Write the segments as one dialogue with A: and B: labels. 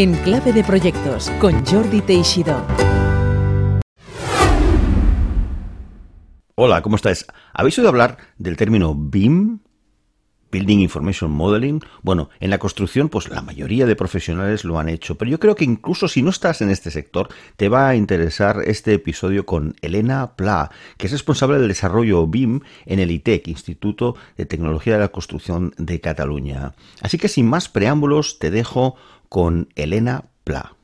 A: en Clave de Proyectos con Jordi Teixidó.
B: Hola, ¿cómo estáis? ¿Habéis oído hablar del término BIM? Building Information Modeling. Bueno, en la construcción, pues la mayoría de profesionales lo han hecho, pero yo creo que incluso si no estás en este sector, te va a interesar este episodio con Elena Pla, que es responsable del desarrollo BIM en el ITEC, Instituto de Tecnología de la Construcción de Cataluña. Así que sin más preámbulos, te dejo con Elena Pla.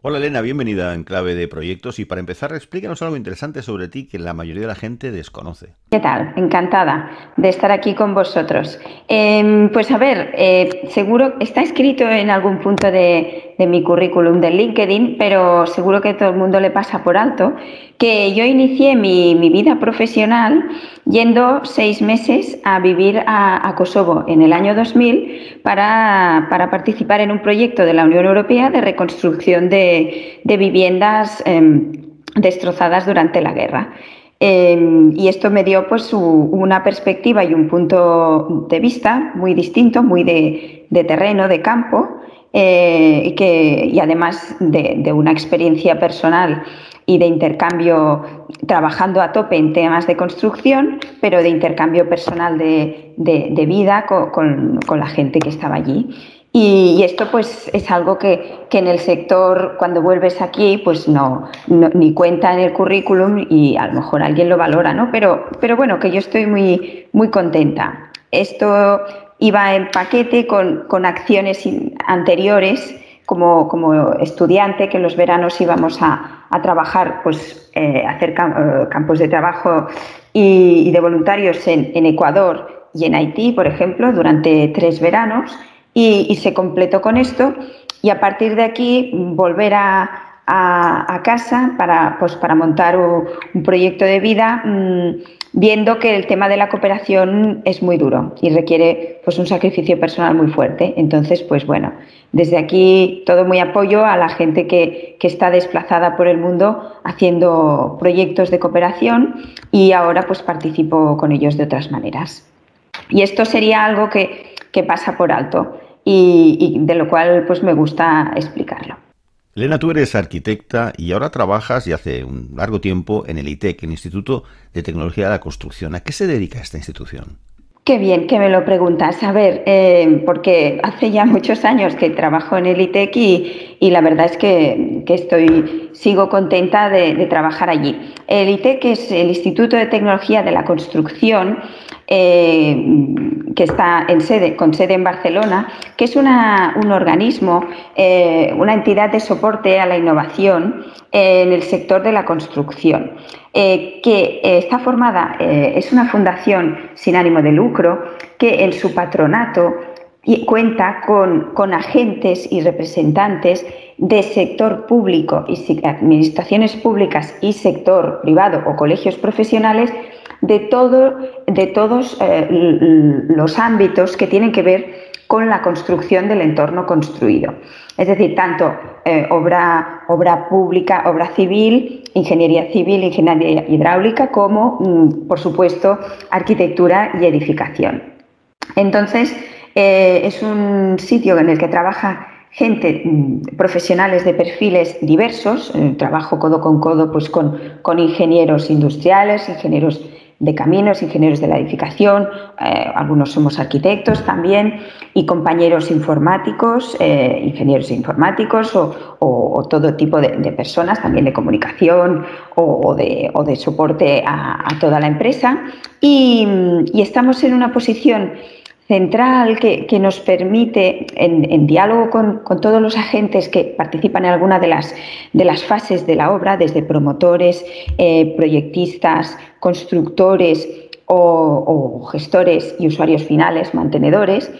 B: Hola Elena, bienvenida en Clave de Proyectos y para empezar explícanos algo interesante sobre ti que la mayoría de la gente desconoce.
C: ¿Qué tal? Encantada de estar aquí con vosotros. Em, pues a ver, eh, seguro está escrito en algún punto de, de mi currículum de LinkedIn, pero seguro que todo el mundo le pasa por alto, que yo inicié mi, vida profesional yendo seis meses a vivir a, Kosovo en el año 2000 para, participar en un proyecto de la Unión Europea de reconstrucción de, viviendas em, destrozadas durante la guerra. Em, y esto me dio pues una perspectiva y un punto de vista muy distinto, muy de, de terreno, de campo, eh, que, y además de, una experiencia personal y de intercambio trabajando a tope en temas de construcción, pero de intercambio personal de, vida con, la gente que estaba allí. Y, esto pues es algo que, en el sector, cuando vuelves aquí, pues no, ni cuenta en el currículum y a lo mejor alguien lo valora, ¿no? Pero, pero bueno, que yo estoy muy, muy contenta. Esto iba en paquete con, acciones anteriores como, como, estudiante, que en los veranos íbamos a, trabajar, pues eh, hacer eh, campos de trabajo y, de voluntarios en, Ecuador y en Haití, por ejemplo, durante tres veranos, y, se completó con esto. Y a partir de aquí volver a, casa para, pues, para montar un, proyecto de vida. Mm, viendo que el tema de la cooperación es muy duro y requiere pues un sacrificio personal muy fuerte. Entonces, pues bueno, desde aquí todo muy apoyo a la gente que, está desplazada por el mundo haciendo proyectos de cooperación y ahora pues participo con ellos de otras maneras. Y esto sería algo que, pasa por alto y, y de lo cual pues me gusta explicarlo.
B: Elena, tú eres arquitecta y ahora trabajas y hace un largo tiempo en el ITEC, el Instituto de Tecnología de la Construcción. ¿A qué se dedica esta institución?
C: Qué bien que me lo preguntas. A ver, eh, porque hace ya muchos años que trabajo en el ITEC y, la verdad es que, estoy, sigo contenta de, de, trabajar allí. El ITEC es el Instituto de Tecnología de la Construcción eh, que está en sede, con sede en Barcelona, que es un organismo, eh, una entidad de soporte a la innovación en el sector de la construcción, eh, que está formada, es una fundación sin ánimo de lucro, que en su patronato cuenta con, con agentes y representantes de sector público y administraciones públicas y sector privado o colegios profesionales de, de todos eh, los ámbitos que tienen que ver con la construcción del entorno construido. Es decir, tanto eh, obra, obra pública, obra civil, ingeniería civil, ingeniería hidráulica, como, mm, por supuesto, arquitectura y edificación. Entonces, eh, es un sitio en el que trabaja gente, mm, profesionales de perfiles diversos, trabajo codo con codo pues, con, con ingenieros industriales, ingenieros de caminos, ingenieros de la edificación, eh, algunos somos arquitectos también, y compañeros informáticos, eh, ingenieros informáticos o, todo tipo de, personas, también de comunicación o, de, soporte a, toda la empresa. Y, estamos en una posición central que, nos permite, en, diálogo con, todos los agentes que participan en alguna de las, de las fases de la obra, desde promotores, eh, proyectistas, constructores o, gestores y usuarios finales, mantenedores,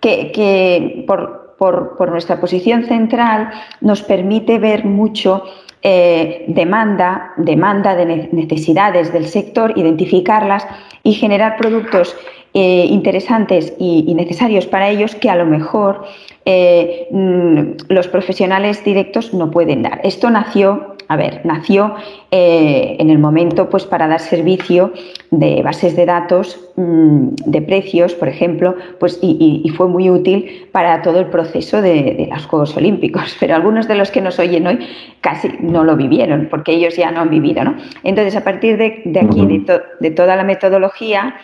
C: que, por, nuestra posición central nos permite ver mucho eh, demanda, demanda de necesidades del sector, identificarlas y generar productos eh, interesantes y, necesarios para ellos que a lo mejor eh, mm, los profesionales directos no pueden dar. Esto nació a ver, nació eh, en el momento pues, para dar servicio de bases de datos mm, de precios, por ejemplo, pues, y, fue muy útil para todo el proceso de, los Juegos Olímpicos. Pero algunos de los que nos oyen hoy casi no lo vivieron, porque ellos ya no han vivido. ¿no? Entonces, a partir de, aquí, de toda la metodología,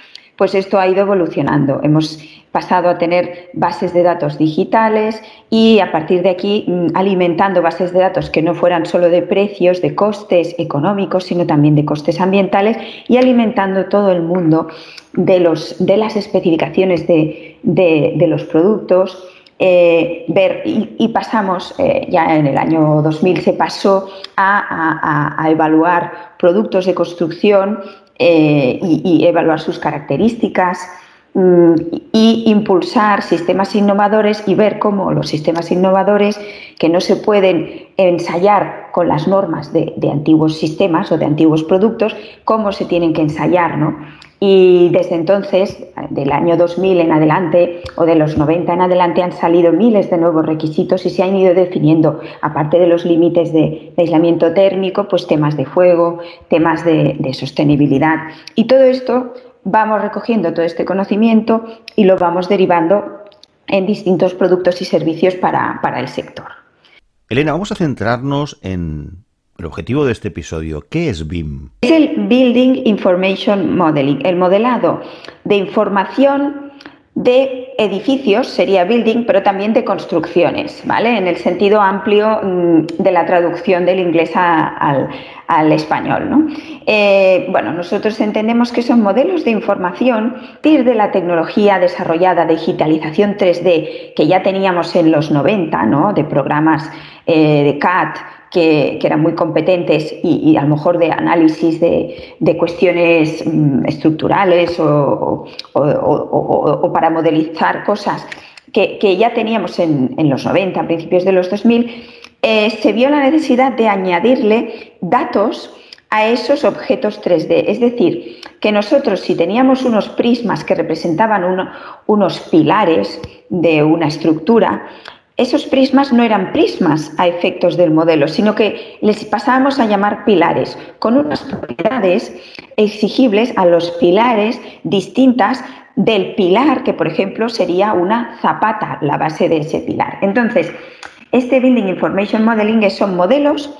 C: pues esto ha ido evolucionando. Hemos pasado a tener bases de datos digitales y a partir de aquí mm, alimentando bases de datos que no fueran solo de precios, de costes económicos, sino también de costes ambientales y alimentando todo el mundo de, los, de las especificaciones de, los productos. Eh, ver y, pasamos, eh, ya en el año 2000 se pasó a evaluar productos de construcción eh, y, evaluar sus características y impulsar sistemas innovadores y ver cómo los sistemas innovadores que no se pueden ensayar con las normas de, de antiguos sistemas o de antiguos productos, cómo se tienen que ensayar, ¿no? Y desde entonces, del año 2000 en adelante o de los 90 en adelante, han salido miles de nuevos requisitos y se han ido definiendo, aparte de los límites de, aislamiento térmico, pues temas de fuego, temas de, sostenibilidad. Y todo esto vamos recogiendo todo este conocimiento y lo vamos derivando en distintos productos y servicios para el sector.
B: Elena, vamos a centrarnos en el objetivo de este episodio, ¿qué es BIM?
C: Es el Building Information Modeling, el modelado de información de edificios, sería building, pero también de construcciones, ¿vale? En el sentido amplio mm, de la traducción del inglés al, español, ¿no? Eh, bueno, nosotros entendemos que son modelos de información de la tecnología desarrollada, digitalización 3D, que ya teníamos en los 90, ¿no? De programas eh, de CAD, que, eran muy competentes y, a lo mejor de análisis de, cuestiones mm, estructurales o, para modelizar cosas que, ya teníamos en, los 90, a principios de los 2000, eh, se vio la necesidad de añadirle datos a esos objetos 3D. Es decir, que nosotros si teníamos unos prismas que representaban unos pilares de una estructura, esos prismas no eran prismas a efectos del modelo, sino que les pasábamos a llamar pilares, con unas propiedades exigibles a los pilares distintas del pilar, que por ejemplo sería una zapata, la base de ese pilar. Entonces, este Building Information Modeling son modelos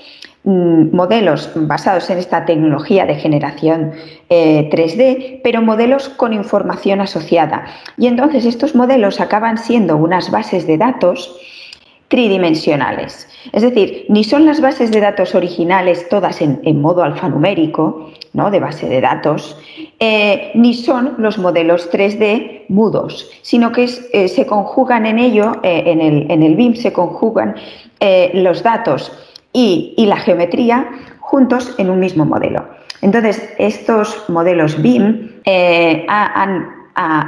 C: modelos basados en esta tecnología de generación 3D, eh, pero modelos con información asociada. Y entonces estos modelos acaban siendo unas bases de datos tridimensionales. Es decir, ni son las bases de datos originales todas en, modo alfanumérico, ¿no? de base de datos, eh, ni son los modelos 3D mudos, sino que eh, se conjugan en ello, en, el, en, el, BIM se conjugan los datos y, la geometría juntos en un mismo modelo. Entonces, estos modelos BIM han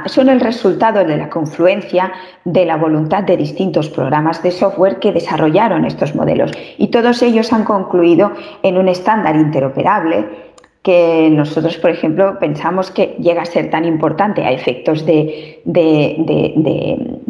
C: son el resultado de la confluencia de la voluntad de distintos programas de software que desarrollaron estos modelos y todos ellos han concluido en un estándar interoperable que nosotros, por ejemplo, pensamos que llega a ser tan importante a efectos de,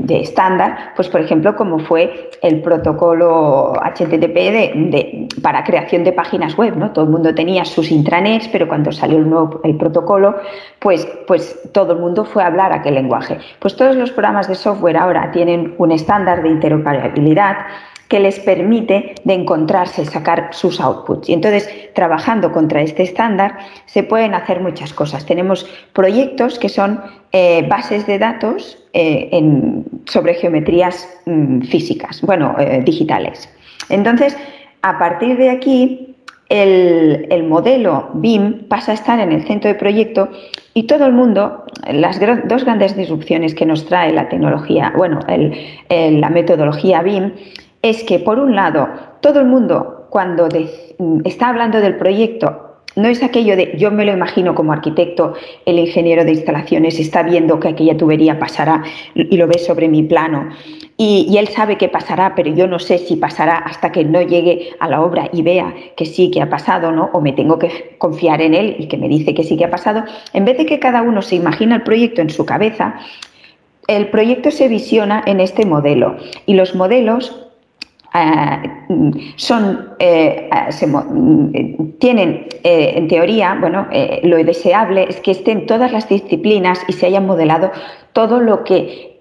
C: estándar, pues por ejemplo, como fue el protocolo HTTP de, para creación de páginas web, ¿no? Todo el mundo tenía sus intranets, pero cuando salió el nuevo el protocolo, pues, pues todo el mundo fue a hablar aquel lenguaje. Pues todos los programas de software ahora tienen un estándar de interoperabilidad que les permite de encontrarse, sacar sus outputs. Y entonces, trabajando contra este estándar, se pueden hacer muchas cosas. Tenemos proyectos que son eh, bases de datos eh, sobre geometrías mm, físicas, bueno, eh, digitales. Entonces, a partir de aquí, el, modelo BIM pasa a estar en el centro de proyecto y todo el mundo, las dos grandes disrupciones que nos trae la tecnología, bueno, la metodología BIM, es que, por un lado, todo el mundo, cuando está hablando del proyecto, no es aquello de yo me lo imagino como arquitecto, el ingeniero de instalaciones está viendo que aquella tubería pasará y lo ve sobre mi plano y, él sabe que pasará, pero yo no sé si pasará hasta que no llegue a la obra y vea que sí que ha pasado, ¿no? O me tengo que confiar en él y que me dice que sí que ha pasado. En vez de que cada uno se imagina el proyecto en su cabeza, el proyecto se visiona en este modelo y los modelos son, eh, tienen eh, en teoría, bueno, lo deseable es que estén todas las disciplinas y se hayan modelado todo lo que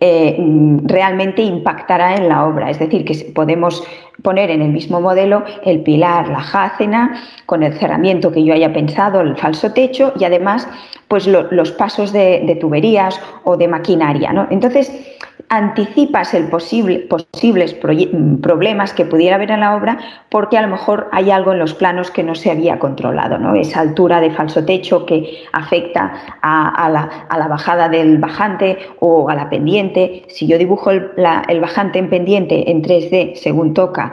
C: realmente impactará en la obra. Es decir, que podemos poner en el mismo modelo el pilar, la jácena, con el cerramiento que yo haya pensado, el falso techo y además pues los pasos de, de, tuberías o de maquinaria. ¿no? Entonces, anticipas el posible, posibles problemas que pudiera haber en la obra porque a lo mejor hay algo en los planos que no se había controlado, ¿no? esa altura de falso techo que afecta a, la, bajada del bajante o a la pendiente. Si yo dibujo el, el bajante en pendiente en 3D según toca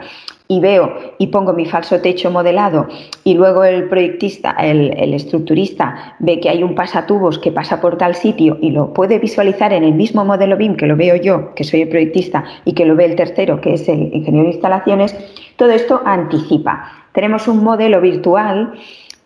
C: y veo y pongo mi falso techo modelado y luego el proyectista, el, estructurista ve que hay un pasatubos que pasa por tal sitio y lo puede visualizar en el mismo modelo BIM que lo veo yo, que soy el proyectista, y que lo ve el tercero, que es el ingeniero de instalaciones, todo esto anticipa. Tenemos un modelo virtual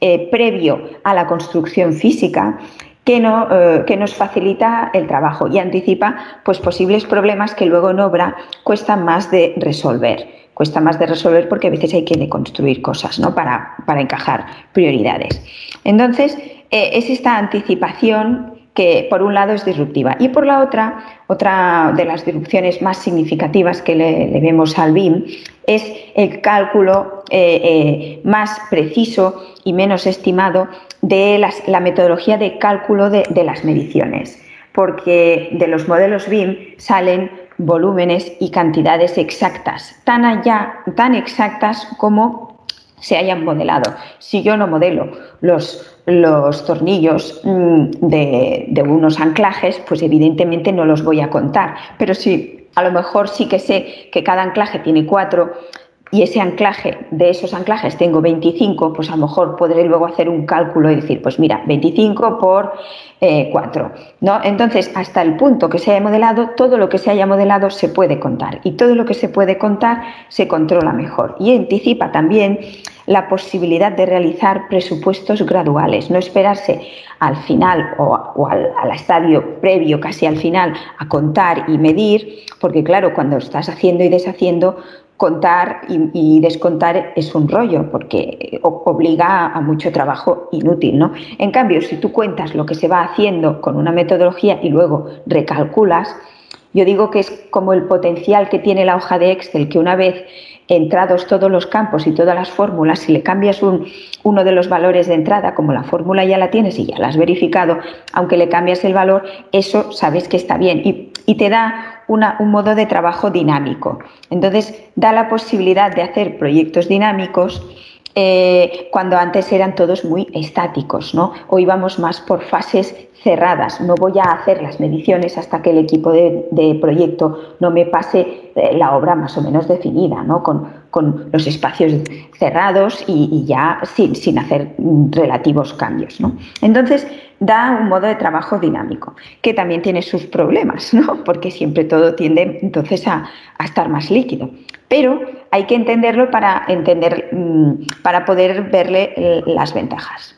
C: eh, previo a la construcción física que, no, eh, que, nos facilita el trabajo y anticipa pues, posibles problemas que luego en obra cuestan más de resolver cuesta más de resolver porque a veces hay que deconstruir cosas ¿no? para, para encajar prioridades. Entonces, eh, es esta anticipación que por un lado es disruptiva y por la otra, otra de las disrupciones más significativas que le, vemos al BIM es el cálculo eh, eh, más preciso y menos estimado de la metodología de cálculo de, de las mediciones, porque de los modelos BIM salen volúmenes y cantidades exactas, tan allá, tan exactas como se hayan modelado. Si yo no modelo los, los tornillos mm, de, de, unos anclajes, pues evidentemente no los voy a contar. Pero si a lo mejor sí que sé que cada anclaje tiene cuatro y ese anclaje, de esos anclajes tengo 25, pues a lo mejor podré luego hacer un cálculo y decir, pues mira, 25 por 4. Eh, ¿no? Entonces, hasta el punto que se haya modelado, todo lo que se haya modelado se puede contar y todo lo que se puede contar se controla mejor y anticipa también la posibilidad de realizar presupuestos graduales, no esperarse al final o, al, al, estadio previo, casi al final, a contar y medir, porque claro, cuando estás haciendo y deshaciendo, contar y, descontar es un rollo porque obliga a mucho trabajo inútil, ¿no? En cambio, si tú cuentas lo que se va haciendo con una metodología y luego recalculas, yo digo que es como el potencial que tiene la hoja de Excel, que una vez entrados todos los campos y todas las fórmulas, si le cambias un, uno de los valores de entrada, como la fórmula ya la tienes y ya la has verificado, aunque le cambias el valor, eso sabes que está bien y, y te da un modo de trabajo dinámico. Entonces, da la posibilidad de hacer proyectos dinámicos eh, cuando antes eran todos muy estáticos, ¿no? Hoy vamos más por fases cerradas. No voy a hacer las mediciones hasta que el equipo de, proyecto no me pase eh, la obra más o menos definida, ¿no? Con, los espacios cerrados y, ya sin, sin, hacer relativos cambios. ¿no? Entonces, da un modo de trabajo dinámico, que también tiene sus problemas, ¿no? porque siempre todo tiende entonces a, estar más líquido. Pero hay que entenderlo para, entender, mm, para poder verle eh, las ventajas.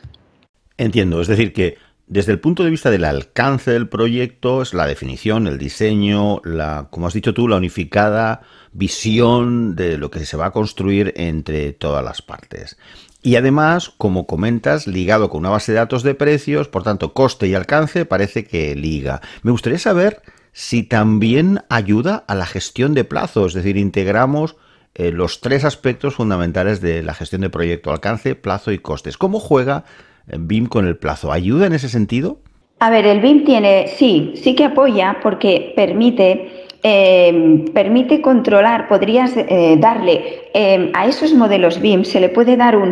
B: Entiendo, es decir, que desde el punto de vista del alcance del proyecto, es la definición, el diseño, la, como has dicho tú, la unificada visión de lo que se va a construir entre todas las partes. Y además, como comentas, ligado con una base de datos de precios, por tanto, coste y alcance parece que liga. Me gustaría saber si también ayuda a la gestión de plazos, es decir, integramos eh, los tres aspectos fundamentales de la gestión de proyecto, alcance, plazo y costes. ¿Cómo juega BIM con el plazo? ¿Ayuda en ese sentido?
C: A ver, el BIM tiene, sí, sí que apoya porque permite Em, permite controlar, podrías eh, darle em, a esos modelos BIM, se le puede dar un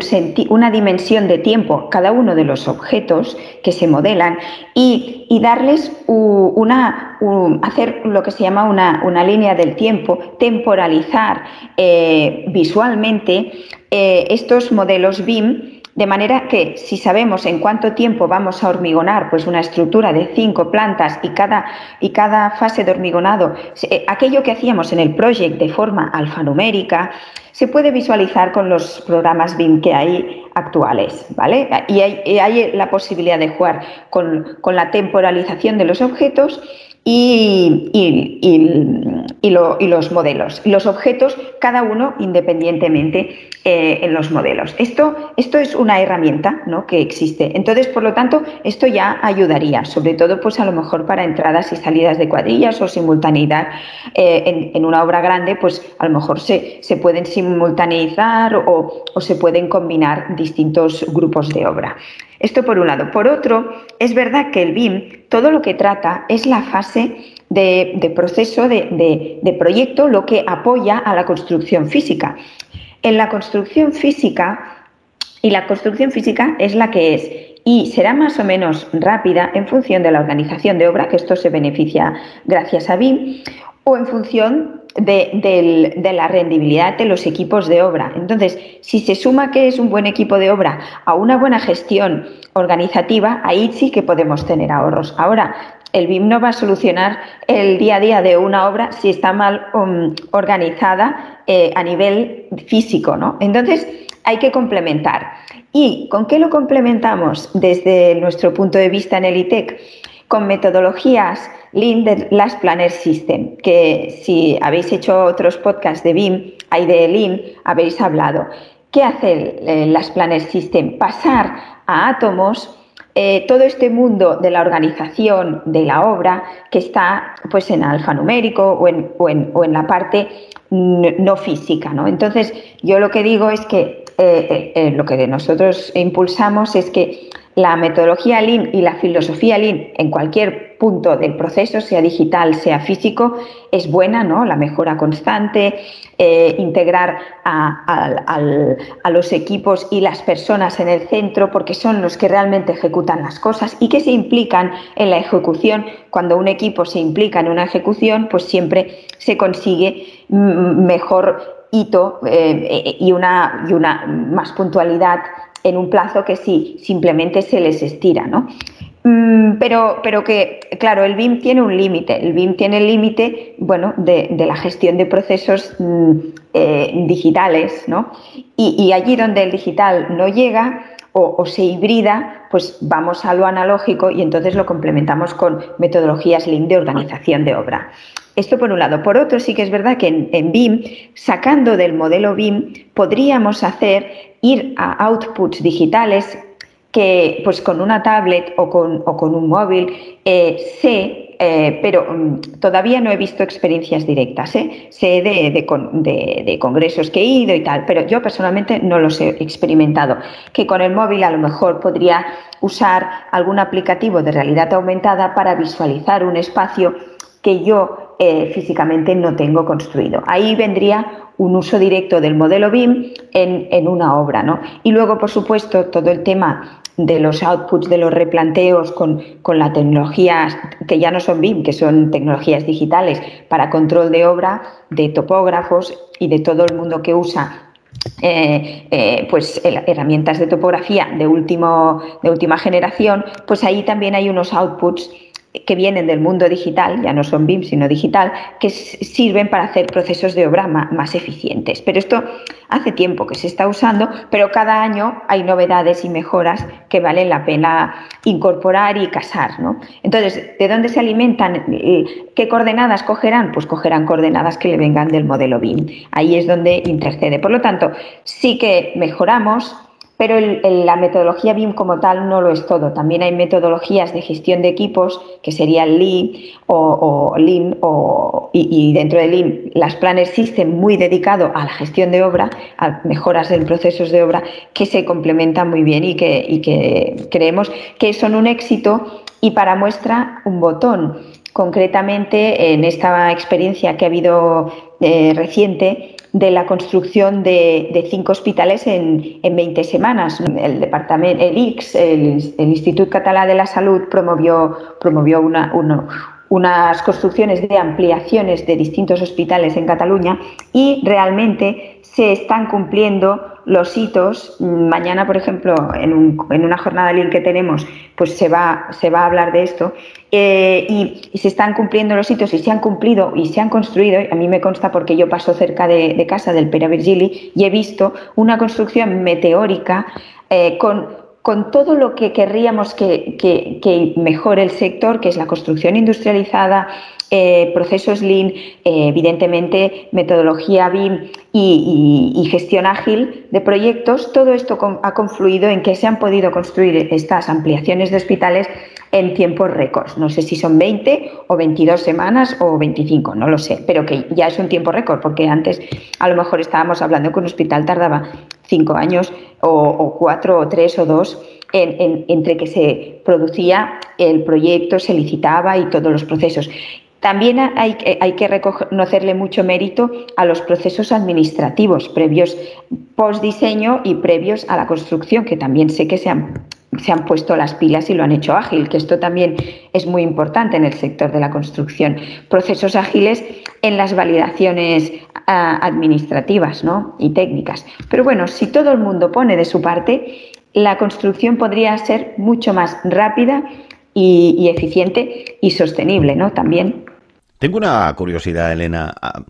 C: una dimensión de tiempo cada uno de los objetos que se modelan y, darles una, hacer lo que se llama una, línea del tiempo, temporalizar eh, visualmente eh, estos modelos BIM De manera que si sabemos en cuánto tiempo vamos a hormigonar pues una estructura de cinco plantas y cada, y cada fase de hormigonado, eh, aquello que hacíamos en el proyecto de forma alfanumérica, se puede visualizar con los programas BIM que hay actuales, ¿vale? Y hay, la posibilidad de jugar con, con la temporalización de los objetos y, y, los modelos. Los objetos, cada uno independientemente eh, en los modelos. Esto, esto es una herramienta ¿no? que existe. Entonces, por lo tanto, esto ya ayudaría, sobre todo, pues a lo mejor para entradas y salidas de cuadrillas o simultaneidad eh, en, una obra grande, pues a lo mejor se, se pueden simultaneizar o, o se pueden combinar distintos grupos de obra. Esto por un lado. Por otro, es verdad que el BIM todo lo que trata es la fase de, proceso de, proyecto, lo que apoya a la construcción física. En la construcción física, y la construcción física es la que es, y será más o menos rápida en función de la organización de obra, que esto se beneficia gracias a BIM, o en función de, la rendibilidad de los equipos de obra. Entonces, si se suma que es un buen equipo de obra a una buena gestión organizativa, ahí sí que podemos tener ahorros. Ahora, el BIM no va a solucionar el día a día de una obra si está mal um, organizada eh, a nivel físico, ¿no? Entonces, hay que complementar. ¿Y con qué lo complementamos desde nuestro punto de vista en el ITEC? Con metodologías Lean de Last Planner System, que si habéis hecho otros podcasts de BIM, hay de Lean, habéis hablado. ¿Qué hace el Last Planner System? Pasar a átomos eh, todo este mundo de la organización de la obra que está pues en alfanumérico o en, o en, la parte no física. ¿no? Entonces, yo lo que digo es que eh, eh, lo que nosotros impulsamos es que la metodología Lean y la filosofía Lean en cualquier punto del proceso, sea digital, sea físico, es buena, ¿no? La mejora constante, eh, integrar a, los equipos y las personas en el centro, porque son los que realmente ejecutan las cosas y que se implican en la ejecución. Cuando un equipo se implica en una ejecución, pues siempre se consigue mejor hito eh, y, una, y una más puntualidad en un plazo que sí, simplemente se les estira, ¿no? Mm, pero, pero que, claro, el BIM tiene un límite. El BIM tiene el límite, bueno, de, la gestión de procesos mm, eh, digitales, ¿no? Y, allí donde el digital no llega o, se hibrida, pues vamos a lo analógico y entonces lo complementamos con metodologías Lean de organización de obra. Esto por un lado. Por otro, sí que es verdad que en, en BIM, sacando del modelo BIM, podríamos hacer ir a outputs digitales que pues con una tablet o con, o con un móvil eh, sé, eh, pero mm, todavía no he visto experiencias directas, ¿eh? sé de, de, congresos que he ido y tal, pero yo personalmente no los he experimentado. Que con el móvil a lo mejor podría usar algún aplicativo de realidad aumentada para visualizar un espacio que yo eh, físicamente no tengo construido. Ahí vendría un uso directo del modelo BIM en, una obra. ¿no? Y luego, por supuesto, todo el tema de los outputs, de los replanteos con, con las tecnologías que ya no son BIM, que son tecnologías digitales para control de obra, de topógrafos y de todo el mundo que usa eh, eh, pues herramientas de topografía de, último, de última generación, pues ahí también hay unos outputs que vienen del mundo digital, ya no son BIM, sino digital, que sirven para hacer procesos de obra más, eficientes. Pero esto hace tiempo que se está usando, pero cada año hay novedades y mejoras que valen la pena incorporar y casar. ¿no? Entonces, ¿de dónde se alimentan? ¿Qué coordenadas cogerán? Pues cogerán coordenadas que le vengan del modelo BIM. Ahí es donde intercede. Por lo tanto, sí que mejoramos pero la metodología BIM como tal no lo es todo. También hay metodologías de gestión de equipos, que serían Lean o, o o, y, dentro de Lean las Planner System muy dedicado a la gestión de obra, a mejoras en procesos de obra, que se complementan muy bien y que, y que creemos que son un éxito y para muestra un botón. Concretamente, en esta experiencia que ha habido eh, reciente, de la construcción de, cinco hospitales en, en, 20 semanas. El departamento, el IX, el, Instituto Catalá de la Salud, promovió, promovió una, unas construcciones de ampliaciones de distintos hospitales en Cataluña y realmente se están cumpliendo los hitos. Mañana, por ejemplo, en, una jornada Lean que tenemos, pues se va, a hablar de esto. Eh, y, se están cumpliendo los hitos y se han cumplido y se han construido. A mí me consta porque yo paso cerca de, casa del Pera Virgili y he visto una construcción meteórica eh, con todo lo que querríamos que, mejore el sector, que es la construcción industrializada, eh, procesos Lean, eh, evidentemente metodología BIM y, gestión ágil de proyectos, todo esto ha confluido en que se han podido construir estas ampliaciones de hospitales en tiempos récords. No sé si son 20 o 22 semanas o 25, no lo sé, pero que ya es un tiempo récord, porque antes a lo mejor estábamos hablando que un hospital tardaba 5 años o 4 o 3 o 2 entre que se producía el proyecto, se licitaba y todos los procesos. También hay, que reconocerle mucho mérito a los procesos administrativos previos post-diseño y previos a la construcción, que también sé que se han, puesto las pilas y lo han hecho ágil, que esto también es muy importante en el sector de la construcción. Procesos ágiles en las validaciones ah, administrativas y técnicas. Pero bueno, si todo el mundo pone de su parte, la construcción podría ser mucho más rápida y, y eficiente y sostenible, ¿no? También.
B: Tengo una curiosidad, Elena. A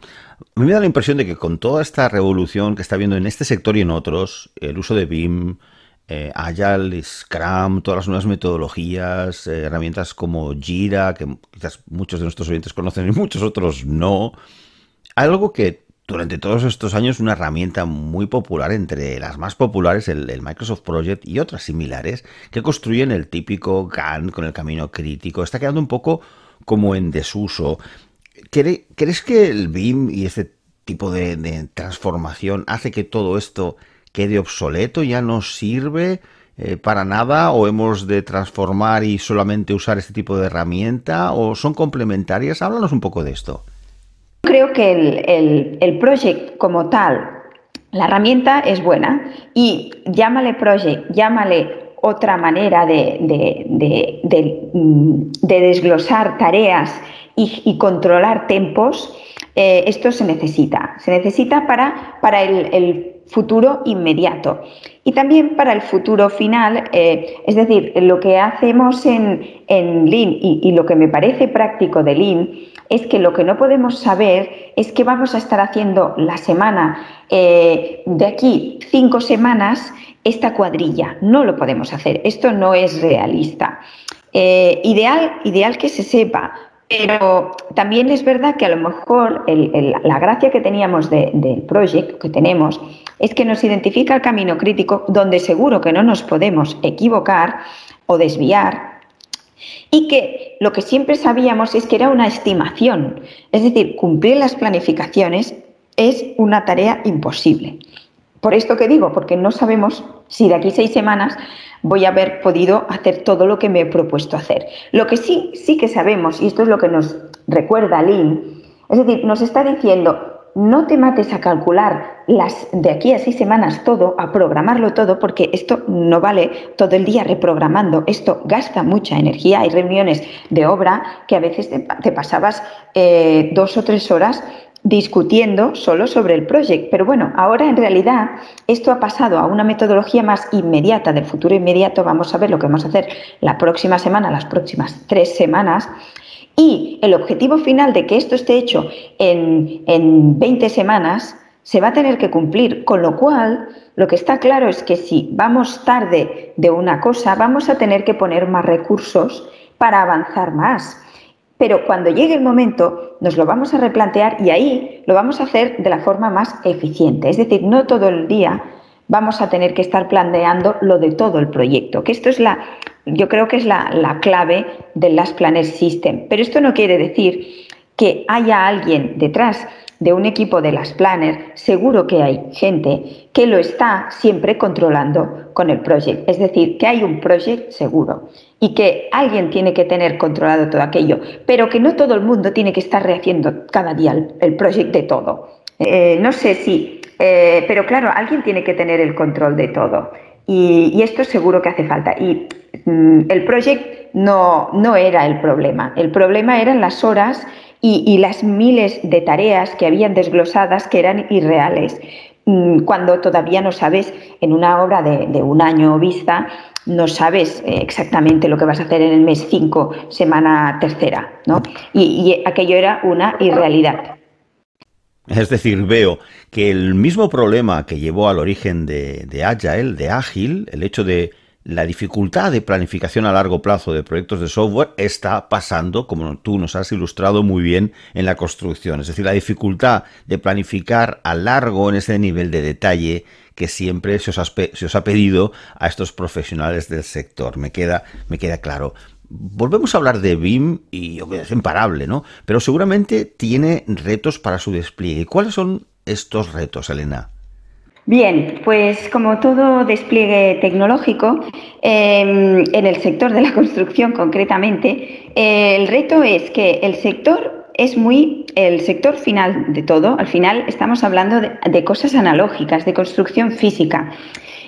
B: mí me da la impresión de que con toda esta revolución que está habiendo en este sector y en otros, el uso de BIM, eh, Agile, Scrum, todas las nuevas metodologías, eh, herramientas como Jira, que quizás muchos de nuestros oyentes conocen y muchos otros no, algo que durante todos estos años una herramienta muy popular, entre las más populares, el, el, Microsoft Project y otras similares, que construyen el típico Gantt con el camino crítico. Está quedando un poco como en desuso. ¿Crees que el BIM y este tipo de, transformación hace que todo esto quede obsoleto, ya no sirve eh, para nada o hemos de transformar y solamente usar este tipo de herramienta o son complementarias? Háblanos un poco de esto.
C: Creo que el, el, project como tal, la herramienta es buena y llámale project, llámale otra manera de, mm, desglosar tareas y, controlar tempos, eh, esto se necesita. Se necesita para, para el, futuro inmediato y también para el futuro final. Eh, es decir, lo que hacemos en, en Lean y, lo que me parece práctico de Lean es que lo que no podemos saber es que vamos a estar haciendo la semana eh, de aquí cinco semanas esta cuadrilla. No lo podemos hacer. Esto no es realista. Eh, ideal, ideal que se sepa, pero también es verdad que a lo mejor la gracia que teníamos del proyecto que tenemos es que nos identifica el camino crítico donde seguro que no nos podemos equivocar o desviar y que lo que siempre sabíamos es que era una estimación, es decir, cumplir las planificaciones es una tarea imposible. Por esto que digo, porque no sabemos si de aquí seis semanas voy a haber podido hacer todo lo que me he propuesto hacer. Lo que sí, sí que sabemos, y esto es lo que nos recuerda Lynn, es decir, nos está diciendo, no te mates a calcular las de aquí a seis semanas todo, a programarlo todo, porque esto no vale todo el día reprogramando. Esto gasta mucha energía. Hay reuniones de obra que a veces te, pasabas eh, dos o tres horas discutiendo solo sobre el proyecto. Pero bueno, ahora en realidad esto ha pasado a una metodología más inmediata, del futuro inmediato. Vamos a ver lo que vamos a hacer la próxima semana, las próximas tres semanas. Y el objetivo final de que esto esté hecho en, en 20 semanas se va a tener que cumplir, con lo cual lo que está claro es que si vamos tarde de una cosa, vamos a tener que poner más recursos para avanzar más. Pero cuando llegue el momento nos lo vamos a replantear y ahí lo vamos a hacer de la forma más eficiente. Es decir, no todo el día vamos a tener que estar planteando lo de todo el proyecto, que esto es la, yo creo que es la, la clave del Last Planner System. Pero esto no quiere decir que haya alguien detrás de un equipo de las planners, seguro que hay gente que lo está siempre controlando con el project. Es decir, que hay un project seguro y que alguien tiene que tener controlado todo aquello, pero que no todo el mundo tiene que estar rehaciendo cada día el, project de todo. Eh, no sé si, eh, pero claro, alguien tiene que tener el control de todo. Y, esto seguro que hace falta. Y mm, el project no, no era el problema. El problema eran las horas y, las miles de tareas que habían desglosadas que eran irreales. mm, cuando todavía no sabes, en una obra de, un año vista, no sabes eh, exactamente lo que vas a hacer en el mes 5, semana tercera, ¿no? Y, aquello era una irrealidad.
B: Es decir, veo que el mismo problema que llevó al origen de, Agile, de Ágil, el hecho de la dificultad de planificación a largo plazo de proyectos de software está pasando, como tú nos has ilustrado muy bien, en la construcción. Es decir, la dificultad de planificar a largo en ese nivel de detalle que siempre se os, ha, pedido a estos profesionales del sector. Me queda, me queda claro. Volvemos a hablar de BIM y es imparable, ¿no? Pero seguramente tiene retos para su despliegue. ¿Cuáles son estos retos, Elena?
C: Bien, pues como todo despliegue tecnológico, em, en el sector de la construcción concretamente, el reto es que el sector es muy el sector final de todo. Al final estamos hablando de, cosas analógicas, de construcción física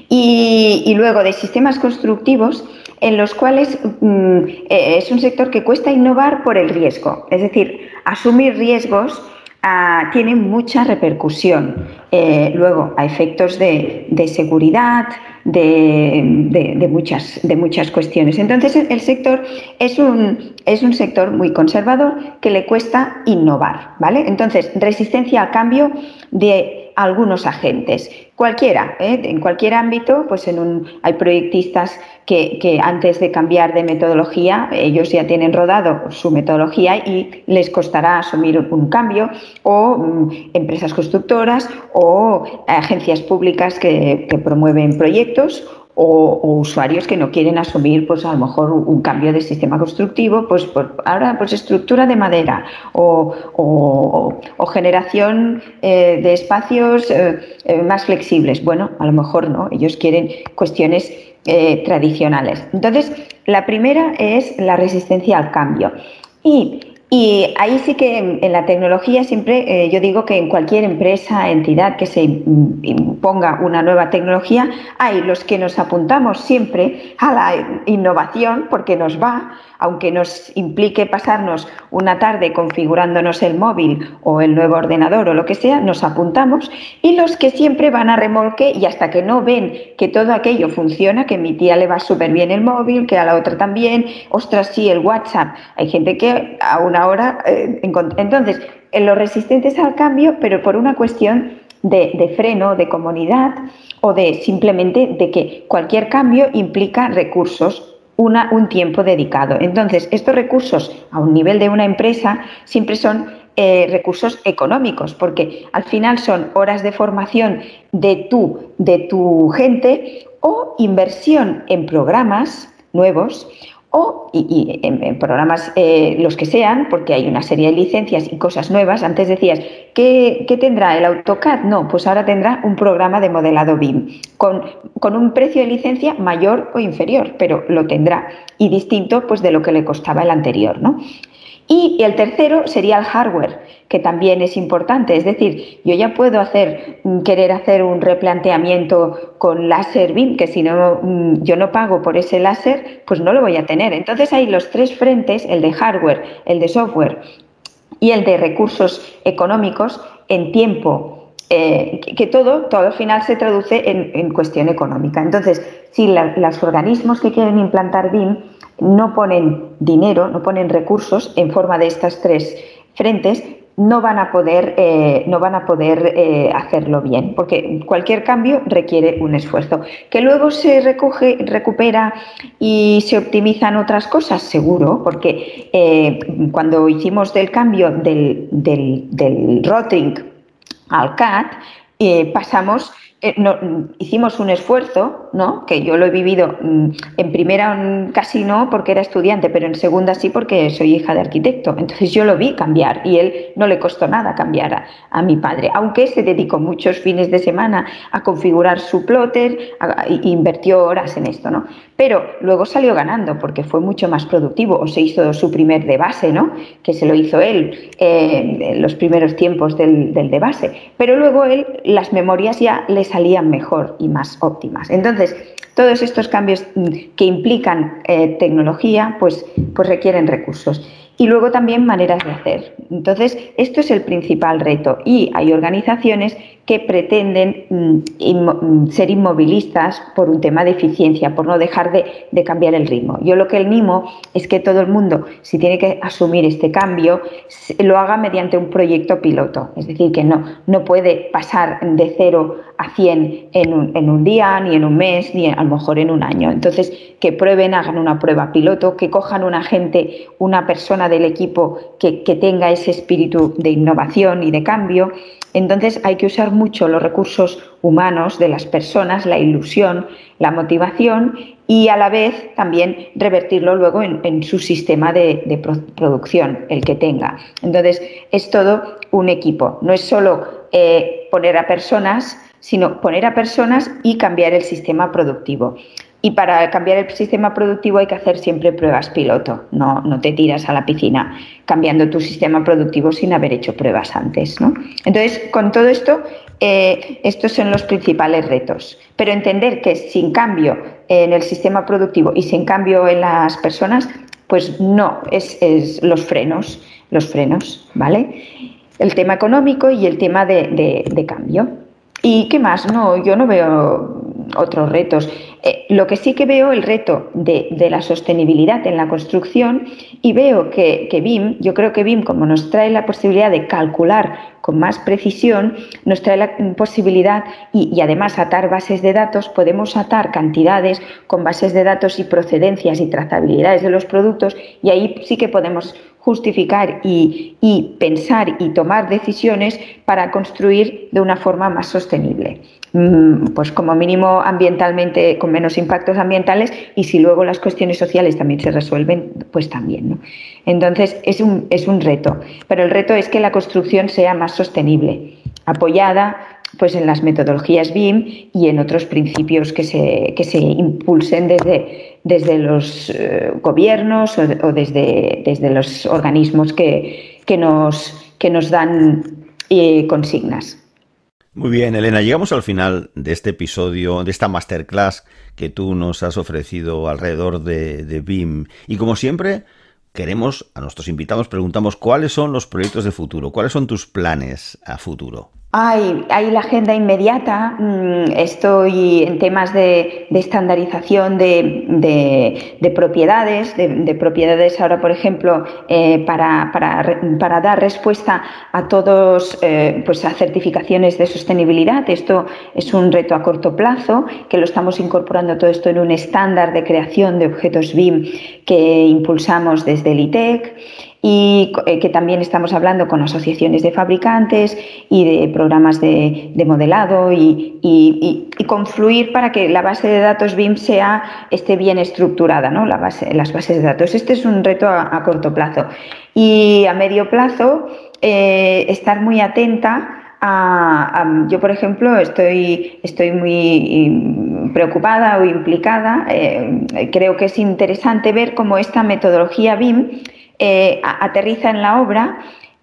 C: y, luego de sistemas constructivos en los cuales mm, eh, es un sector que cuesta innovar por el riesgo, es decir, asumir riesgos Ah, tiene mucha repercusión eh, luego a efectos de, seguridad, de, muchas, de muchas cuestiones. Entonces, el sector es un, es un sector muy conservador que le cuesta innovar, ¿vale? Entonces, resistencia al cambio de algunos agentes. Cualquiera, ¿eh? en cualquier ámbito, pues en un, hay proyectistas que, antes de cambiar de metodología, ellos ya tienen rodado su metodología y les costará asumir un cambio, o mm, empresas constructoras o agencias públicas que, promueven proyectos o, usuarios que no quieren asumir, pues a lo mejor un cambio de sistema constructivo, pues ahora pues estructura de madera o, generación eh, de espacios eh, eh, más flexibles. Bueno, a lo mejor no, ellos quieren cuestiones tradicionales. Entonces, la primera es la resistencia al cambio. Y y ahí sí que en, la tecnología siempre eh, yo digo que en cualquier empresa, entidad que se imponga una nueva tecnología, hay los que nos apuntamos siempre a la innovación porque nos va, aunque nos implique pasarnos una tarde configurándonos el móvil o el nuevo ordenador o lo que sea, nos apuntamos, y los que siempre van a remolque y hasta que no ven que todo aquello funciona, que mi tía le va súper bien el móvil, que a la otra también, ostras, sí, el WhatsApp, hay gente que a una hora, eh, entonces, en los resistentes al cambio, pero por una cuestión de, de, freno, de comunidad o de simplemente de que cualquier cambio implica recursos un tiempo dedicado. Entonces, estos recursos a un nivel de una empresa siempre son eh, recursos económicos, porque al final son horas de formación de tu, de tu gente o inversión en programas nuevos o y, en, programas eh, los que sean, porque hay una serie de licencias y cosas nuevas. Antes decías, ¿qué, tendrá el AutoCAD? No, pues ahora tendrá un programa de modelado BIM con, con, un precio de licencia mayor o inferior, pero lo tendrá y distinto pues de lo que le costaba el anterior, ¿no? Y el tercero sería el hardware, que también es importante. Es decir, yo ya puedo hacer, mm, querer hacer un replanteamiento con láser BIM, que si no mm, yo no pago por ese láser, pues no lo voy a tener. Entonces hay los tres frentes, el de hardware, el de software y el de recursos económicos en tiempo. Eh, que, todo, todo al final se traduce en, cuestión económica. Entonces, si los organismos que quieren implantar BIM no ponen dinero, no ponen recursos en forma de estas tres frentes, no van a poder, eh, no van a poder eh, hacerlo bien, porque cualquier cambio requiere un esfuerzo. Que luego se recoge, recupera y se optimizan otras cosas, seguro, porque cuando hicimos del cambio del, del, del al CAD, pasamos eh, hicimos un esfuerzo, ¿no? que yo lo he vivido mm, en primera mm, casi no porque era estudiante, pero en segunda sí porque soy hija de arquitecto. Entonces yo lo vi cambiar y él no le costó nada cambiar a, mi padre, aunque se dedicó muchos fines de semana a configurar su plotter e invirtió horas en esto. ¿no? Pero luego salió ganando porque fue mucho más productivo o se hizo su primer de base, ¿no? que se lo hizo él eh, en los primeros tiempos del, del de base. Pero luego él las memorias ya le salían mejor y más óptimas. Entonces, todos estos cambios mm, que implican eh, tecnología, pues, pues requieren recursos. Y luego también maneras de hacer. Entonces, esto es el principal reto y hay organizaciones que pretenden mm, mm, ser inmovilistas por un tema de eficiencia, por no dejar de, cambiar el ritmo. Yo lo que animo es que todo el mundo, si tiene que asumir este cambio, lo haga mediante un proyecto piloto. Es decir, que no, no puede pasar de cero a 100 en un, en un día, ni en un mes, ni a lo mejor en un año. Entonces, que prueben, hagan una prueba piloto, que cojan un agente, una persona del equipo que, tenga ese espíritu de innovación y de cambio entonces hay que usar mucho los recursos humanos de las personas, la ilusión, la motivación y a la vez también revertirlo luego en, su sistema de, producción, el que tenga. Entonces es todo un equipo, no es solo eh, poner a personas, sino poner a personas y cambiar el sistema productivo. Y para cambiar el sistema productivo hay que hacer siempre pruebas piloto, no, no te tiras a la piscina cambiando tu sistema productivo sin haber hecho pruebas antes. ¿no? Entonces, con todo esto, eh, estos son los principales retos. Pero entender que sin cambio en el sistema productivo y sin cambio en las personas, pues no, es, los frenos, los frenos, ¿vale? El tema económico y el tema de, de cambio. ¿Y qué más? No, yo no veo otros retos. Eh, lo que sí que veo el reto de, la sostenibilidad en la construcción y veo que, BIM, yo creo que BIM como nos trae la posibilidad de calcular con más precisión, nos trae la posibilidad y, y, además atar bases de datos, podemos atar cantidades con bases de datos y procedencias y trazabilidades de los productos y ahí sí que podemos justificar y, pensar y tomar decisiones para construir de una forma más sostenible. Mm, pues como mínimo ambientalmente, con menos impactos ambientales y si luego las cuestiones sociales también se resuelven, pues también. Entonces es un, es un reto, pero el reto es que la construcción sea más sostenible, apoyada pues en las metodologías BIM y en otros principios que se, que se impulsen desde, desde los eh, gobiernos o, desde, desde, los organismos que, que, nos, que nos dan eh, consignas.
B: Muy bien, Elena, llegamos al final de este episodio, de esta masterclass que tú nos has ofrecido alrededor de, de BIM. Y como siempre, queremos, a nuestros invitados, preguntamos cuáles son los proyectos de futuro, cuáles son tus planes a futuro.
C: Hay, la agenda inmediata. Mm, estoy en temas de, estandarización de, propiedades, de, propiedades ahora, por ejemplo, eh, para, para, dar respuesta a todos, eh, pues a certificaciones de sostenibilidad. Esto es un reto a corto plazo, que lo estamos incorporando todo esto en un estándar de creación de objetos BIM que impulsamos desde el ITEC y eh, que también estamos hablando con asociaciones de fabricantes y de programas de, modelado y, confluir para que la base de datos BIM sea, esté bien estructurada, ¿no? la base, las bases de datos. Este es un reto a, corto plazo. Y a medio plazo, eh, estar muy atenta a, yo, por ejemplo, estoy, estoy muy preocupada o implicada. Eh, creo que es interesante ver cómo esta metodología BIM eh, aterriza en la obra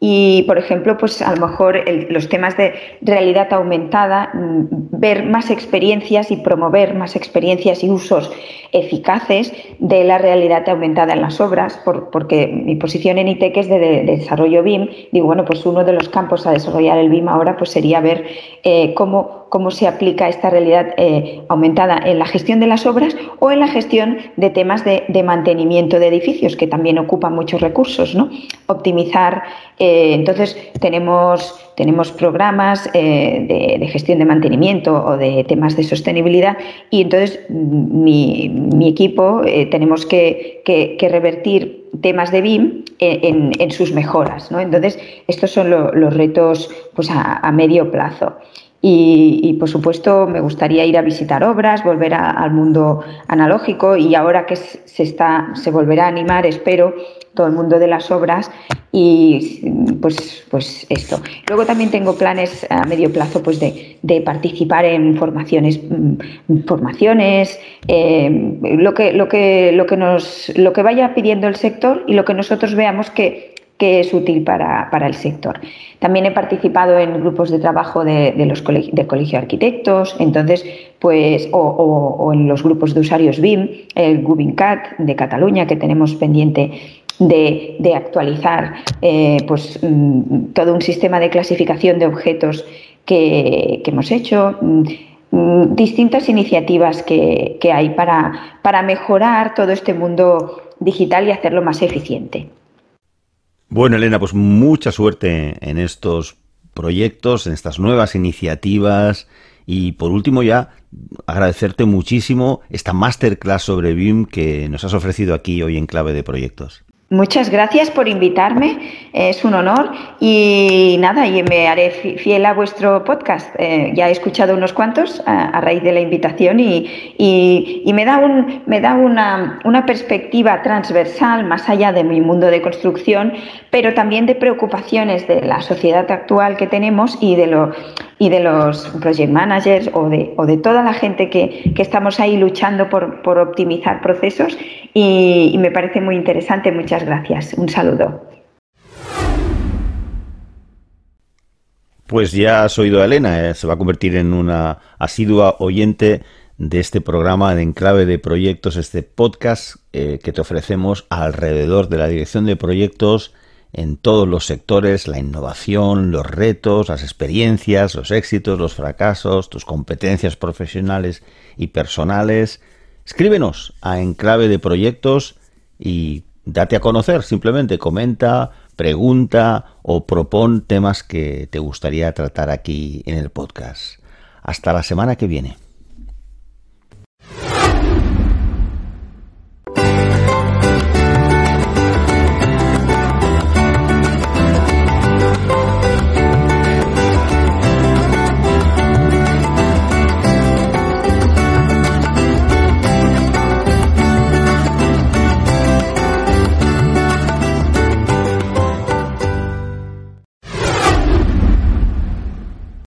C: y, por ejemplo, pues a lo mejor los temas de realidad aumentada, mm, ver más experiencias y promover más experiencias y usos eficaces de la realidad aumentada en las obras, porque mi posición en ITEC es de, desarrollo BIM. Digo, bueno, pues uno de los campos a desarrollar el BIM ahora pues sería ver eh, cómo cómo se aplica esta realidad eh, aumentada en la gestión de las obras o en la gestión de temas de, mantenimiento de edificios, que también ocupan muchos recursos. ¿no? Optimizar, eh, entonces tenemos, tenemos programas eh, de, gestión de mantenimiento o de temas de sostenibilidad y entonces mi, equipo tenemos que, revertir temas de BIM en, sus mejoras. ¿no? Entonces, estos son los retos pues, a medio plazo. Y, por supuesto me gustaría ir a visitar obras, volver al mundo analógico y ahora que se, está, se volverá a animar, espero, todo el mundo de las obras y pues, pues esto. Luego también tengo planes a medio plazo pues de, participar en formaciones, mm, formaciones eh, lo, que, lo, que, lo, que nos, lo que vaya pidiendo el sector y lo que nosotros veamos que, que es útil para, para el sector. También he participado en grupos de trabajo de, los del Colegio de Arquitectos, entonces, pues, o, en los grupos de usuarios BIM, el GubinCat de Cataluña, que tenemos pendiente de, actualizar eh, pues, mm, todo un sistema de clasificación de objetos que, hemos hecho, mm, mm, distintas iniciativas que, hay para, para mejorar todo este mundo digital y hacerlo más eficiente.
B: Bueno, Elena, pues mucha suerte en estos proyectos, en estas nuevas iniciativas. Y por último ya agradecerte muchísimo esta masterclass sobre BIM que nos has ofrecido aquí hoy en Clave de Proyectos.
C: Muchas gracias por invitarme, es un honor y nada, y me haré fiel a vuestro podcast. Eh, ya he escuchado unos cuantos a, raíz de la invitación y, me da, un, me da una, una, perspectiva transversal más allá de mi mundo de construcción, pero también de preocupaciones de la sociedad actual que tenemos y de, lo, y de los project managers o de, o de toda la gente que, que estamos ahí luchando por, por optimizar procesos y, y me parece muy interesante. Muchas gracias. Un saludo.
B: Pues ya has oído a Elena, eh, se va a convertir en una asidua oyente de este programa de Enclave de Proyectos, este podcast eh, que te ofrecemos alrededor de la dirección de proyectos en todos los sectores, la innovación, los retos, las experiencias, los éxitos, los fracasos, tus competencias profesionales y personales. Escríbenos a Enclave de Proyectos y date a conocer, simplemente comenta, pregunta o propon temas que te gustaría tratar aquí en el podcast. Hasta la semana que viene.